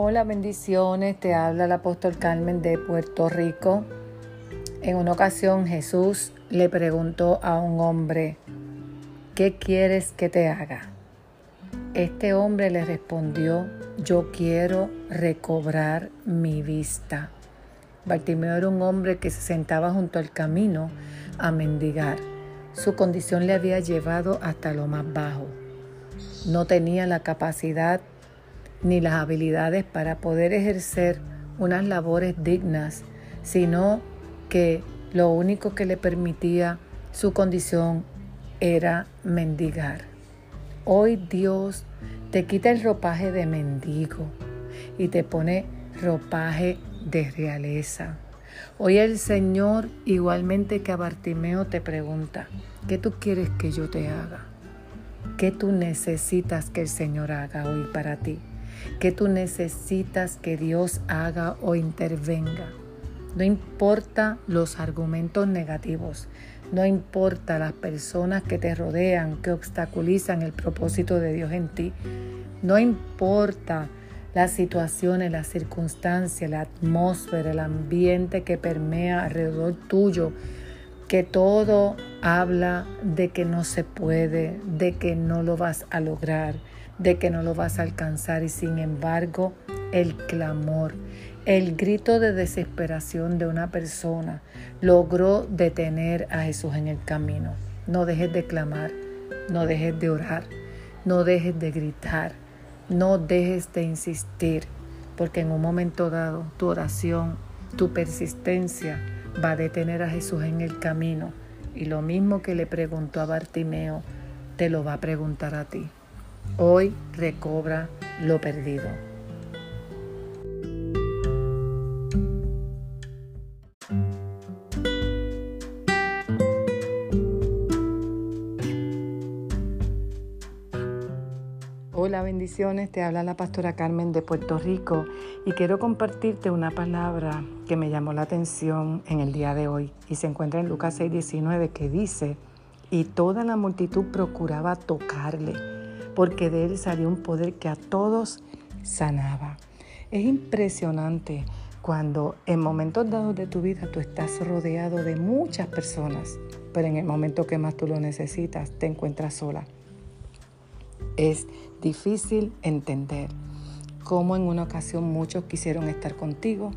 Hola, bendiciones. Te habla el apóstol Carmen de Puerto Rico. En una ocasión Jesús le preguntó a un hombre, ¿qué quieres que te haga? Este hombre le respondió, yo quiero recobrar mi vista. Bartimeo era un hombre que se sentaba junto al camino a mendigar. Su condición le había llevado hasta lo más bajo. No tenía la capacidad ni las habilidades para poder ejercer unas labores dignas, sino que lo único que le permitía su condición era mendigar. Hoy Dios te quita el ropaje de mendigo y te pone ropaje de realeza. Hoy el Señor, igualmente que a Bartimeo, te pregunta, ¿qué tú quieres que yo te haga? ¿Qué tú necesitas que el Señor haga hoy para ti? ¿Qué tú necesitas que Dios haga o intervenga? No importa los argumentos negativos, no importa las personas que te rodean, que obstaculizan el propósito de Dios en ti, no importa las situaciones, las circunstancias, la atmósfera, el ambiente que permea alrededor tuyo, que todo habla de que no se puede, de que no lo vas a lograr, de que no lo vas a alcanzar y sin embargo el clamor, el grito de desesperación de una persona logró detener a Jesús en el camino. No dejes de clamar, no dejes de orar, no dejes de gritar, no dejes de insistir, porque en un momento dado tu oración, tu persistencia va a detener a Jesús en el camino. Y lo mismo que le preguntó a Bartimeo, te lo va a preguntar a ti. Hoy recobra lo perdido. Hola, bendiciones. Te habla la pastora Carmen de Puerto Rico y quiero compartirte una palabra que me llamó la atención en el día de hoy y se encuentra en Lucas 6:19 que dice, y toda la multitud procuraba tocarle porque de él salió un poder que a todos sanaba. Es impresionante cuando en momentos dados de tu vida tú estás rodeado de muchas personas, pero en el momento que más tú lo necesitas te encuentras sola. Es difícil entender cómo en una ocasión muchos quisieron estar contigo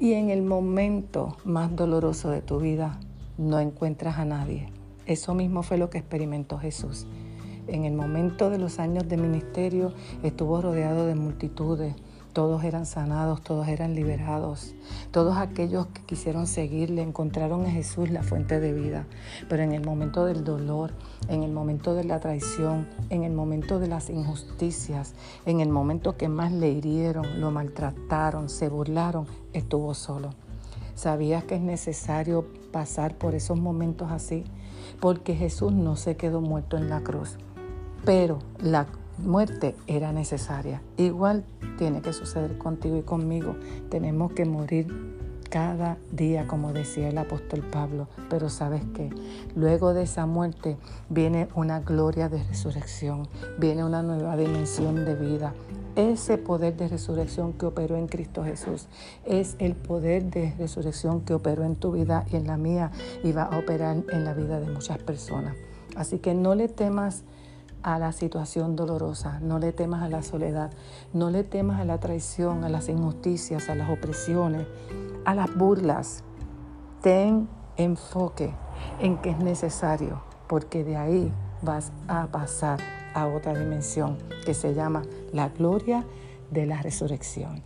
y en el momento más doloroso de tu vida no encuentras a nadie. Eso mismo fue lo que experimentó Jesús en el momento de los años de ministerio estuvo rodeado de multitudes. Todos eran sanados, todos eran liberados. Todos aquellos que quisieron seguirle encontraron en Jesús la fuente de vida. Pero en el momento del dolor, en el momento de la traición, en el momento de las injusticias, en el momento que más le hirieron, lo maltrataron, se burlaron, estuvo solo. ¿Sabías que es necesario pasar por esos momentos así? Porque Jesús no se quedó muerto en la cruz pero la muerte era necesaria. Igual tiene que suceder contigo y conmigo. Tenemos que morir cada día, como decía el apóstol Pablo. Pero sabes que luego de esa muerte viene una gloria de resurrección, viene una nueva dimensión de vida. Ese poder de resurrección que operó en Cristo Jesús es el poder de resurrección que operó en tu vida y en la mía y va a operar en la vida de muchas personas. Así que no le temas a la situación dolorosa, no le temas a la soledad, no le temas a la traición, a las injusticias, a las opresiones, a las burlas. Ten enfoque en que es necesario, porque de ahí vas a pasar a otra dimensión que se llama la gloria de la resurrección.